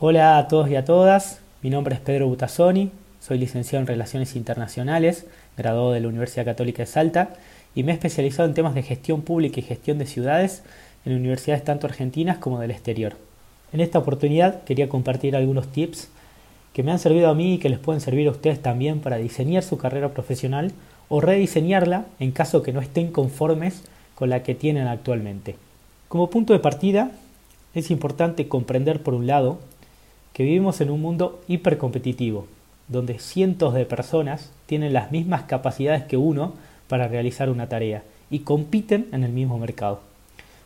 Hola a todos y a todas, mi nombre es Pedro Butazzoni, soy licenciado en Relaciones Internacionales, graduado de la Universidad Católica de Salta y me he especializado en temas de gestión pública y gestión de ciudades en universidades tanto argentinas como del exterior. En esta oportunidad quería compartir algunos tips que me han servido a mí y que les pueden servir a ustedes también para diseñar su carrera profesional o rediseñarla en caso que no estén conformes con la que tienen actualmente. Como punto de partida, es importante comprender por un lado que vivimos en un mundo hipercompetitivo, donde cientos de personas tienen las mismas capacidades que uno para realizar una tarea y compiten en el mismo mercado.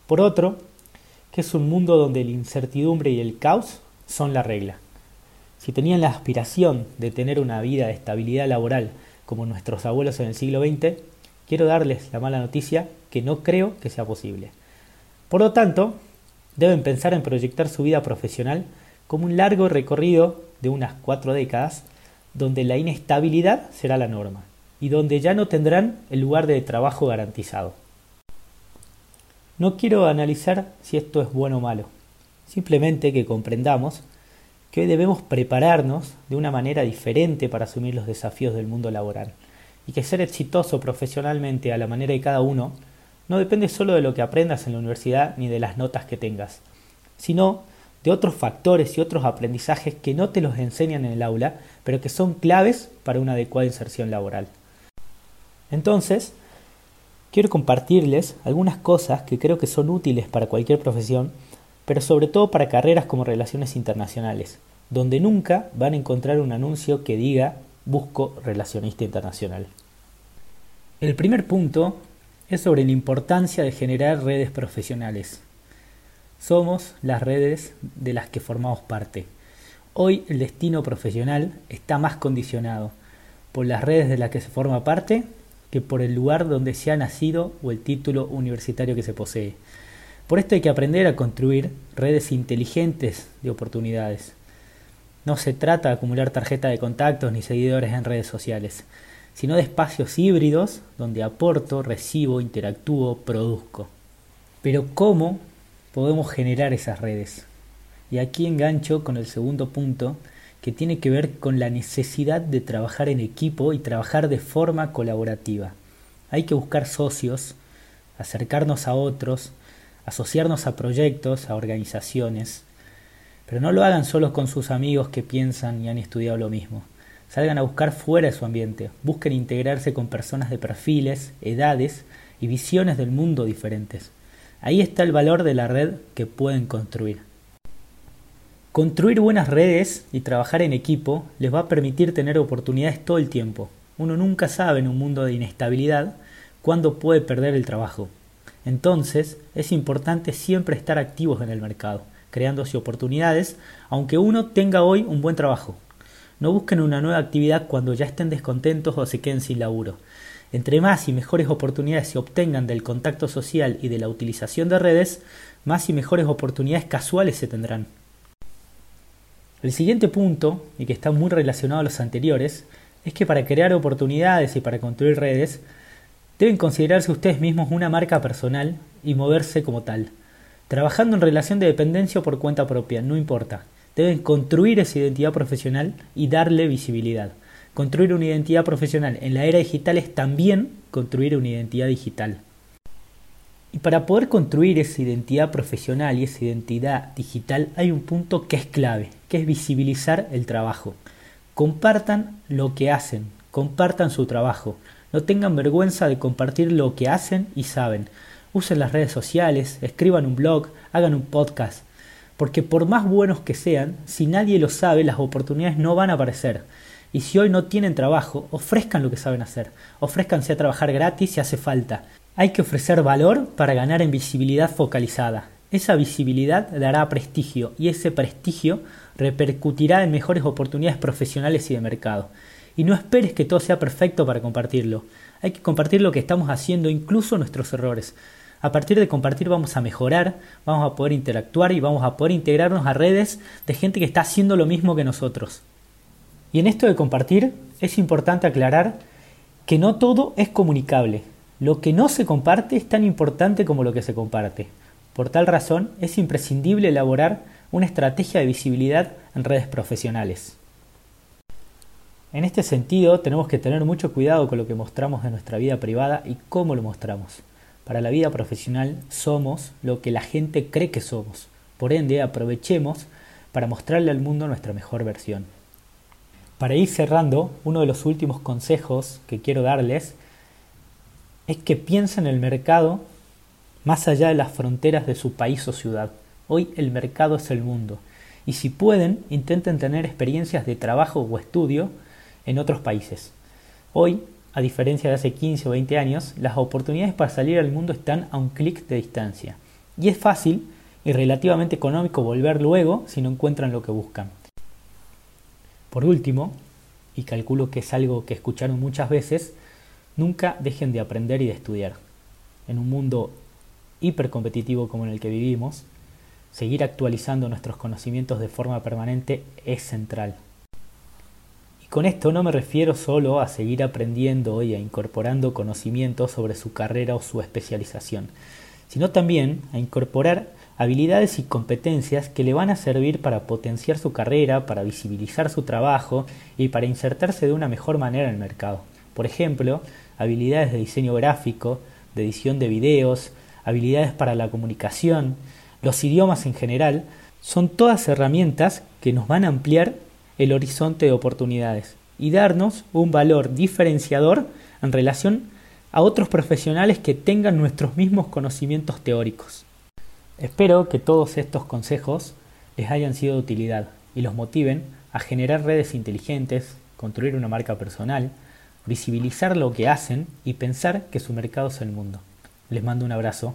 Por otro, que es un mundo donde la incertidumbre y el caos son la regla. Si tenían la aspiración de tener una vida de estabilidad laboral como nuestros abuelos en el siglo XX, quiero darles la mala noticia que no creo que sea posible. Por lo tanto, deben pensar en proyectar su vida profesional como un largo recorrido de unas cuatro décadas, donde la inestabilidad será la norma y donde ya no tendrán el lugar de trabajo garantizado. No quiero analizar si esto es bueno o malo, simplemente que comprendamos que hoy debemos prepararnos de una manera diferente para asumir los desafíos del mundo laboral, y que ser exitoso profesionalmente a la manera de cada uno no depende solo de lo que aprendas en la universidad ni de las notas que tengas, sino de otros factores y otros aprendizajes que no te los enseñan en el aula, pero que son claves para una adecuada inserción laboral. Entonces, quiero compartirles algunas cosas que creo que son útiles para cualquier profesión pero sobre todo para carreras como relaciones internacionales, donde nunca van a encontrar un anuncio que diga busco relacionista internacional. El primer punto es sobre la importancia de generar redes profesionales. Somos las redes de las que formamos parte. Hoy el destino profesional está más condicionado por las redes de las que se forma parte que por el lugar donde se ha nacido o el título universitario que se posee. Por esto hay que aprender a construir redes inteligentes de oportunidades. No se trata de acumular tarjeta de contactos ni seguidores en redes sociales, sino de espacios híbridos donde aporto, recibo, interactúo, produzco. Pero ¿cómo podemos generar esas redes? Y aquí engancho con el segundo punto que tiene que ver con la necesidad de trabajar en equipo y trabajar de forma colaborativa. Hay que buscar socios, acercarnos a otros, asociarnos a proyectos, a organizaciones, pero no lo hagan solo con sus amigos que piensan y han estudiado lo mismo. Salgan a buscar fuera de su ambiente, busquen integrarse con personas de perfiles, edades y visiones del mundo diferentes. Ahí está el valor de la red que pueden construir. Construir buenas redes y trabajar en equipo les va a permitir tener oportunidades todo el tiempo. Uno nunca sabe en un mundo de inestabilidad cuándo puede perder el trabajo. Entonces, es importante siempre estar activos en el mercado, creándose oportunidades, aunque uno tenga hoy un buen trabajo. No busquen una nueva actividad cuando ya estén descontentos o se queden sin laburo. Entre más y mejores oportunidades se obtengan del contacto social y de la utilización de redes, más y mejores oportunidades casuales se tendrán. El siguiente punto, y que está muy relacionado a los anteriores, es que para crear oportunidades y para construir redes, Deben considerarse ustedes mismos una marca personal y moverse como tal. Trabajando en relación de dependencia o por cuenta propia, no importa. Deben construir esa identidad profesional y darle visibilidad. Construir una identidad profesional en la era digital es también construir una identidad digital. Y para poder construir esa identidad profesional y esa identidad digital hay un punto que es clave, que es visibilizar el trabajo. Compartan lo que hacen, compartan su trabajo. No tengan vergüenza de compartir lo que hacen y saben. Usen las redes sociales, escriban un blog, hagan un podcast. Porque por más buenos que sean, si nadie lo sabe, las oportunidades no van a aparecer. Y si hoy no tienen trabajo, ofrezcan lo que saben hacer. Ofrezcanse a trabajar gratis si hace falta. Hay que ofrecer valor para ganar en visibilidad focalizada. Esa visibilidad dará prestigio y ese prestigio repercutirá en mejores oportunidades profesionales y de mercado. Y no esperes que todo sea perfecto para compartirlo. Hay que compartir lo que estamos haciendo, incluso nuestros errores. A partir de compartir vamos a mejorar, vamos a poder interactuar y vamos a poder integrarnos a redes de gente que está haciendo lo mismo que nosotros. Y en esto de compartir es importante aclarar que no todo es comunicable. Lo que no se comparte es tan importante como lo que se comparte. Por tal razón, es imprescindible elaborar una estrategia de visibilidad en redes profesionales. En este sentido, tenemos que tener mucho cuidado con lo que mostramos de nuestra vida privada y cómo lo mostramos. Para la vida profesional somos lo que la gente cree que somos. Por ende, aprovechemos para mostrarle al mundo nuestra mejor versión. Para ir cerrando, uno de los últimos consejos que quiero darles es que piensen en el mercado más allá de las fronteras de su país o ciudad. Hoy el mercado es el mundo. Y si pueden, intenten tener experiencias de trabajo o estudio en otros países. Hoy, a diferencia de hace 15 o 20 años, las oportunidades para salir al mundo están a un clic de distancia. Y es fácil y relativamente económico volver luego si no encuentran lo que buscan. Por último, y calculo que es algo que escucharon muchas veces, nunca dejen de aprender y de estudiar. En un mundo hipercompetitivo como en el que vivimos, seguir actualizando nuestros conocimientos de forma permanente es central. Con esto no me refiero solo a seguir aprendiendo y a incorporando conocimientos sobre su carrera o su especialización, sino también a incorporar habilidades y competencias que le van a servir para potenciar su carrera, para visibilizar su trabajo y para insertarse de una mejor manera en el mercado. Por ejemplo, habilidades de diseño gráfico, de edición de videos, habilidades para la comunicación, los idiomas en general, son todas herramientas que nos van a ampliar el horizonte de oportunidades y darnos un valor diferenciador en relación a otros profesionales que tengan nuestros mismos conocimientos teóricos. Espero que todos estos consejos les hayan sido de utilidad y los motiven a generar redes inteligentes, construir una marca personal, visibilizar lo que hacen y pensar que su mercado es el mundo. Les mando un abrazo.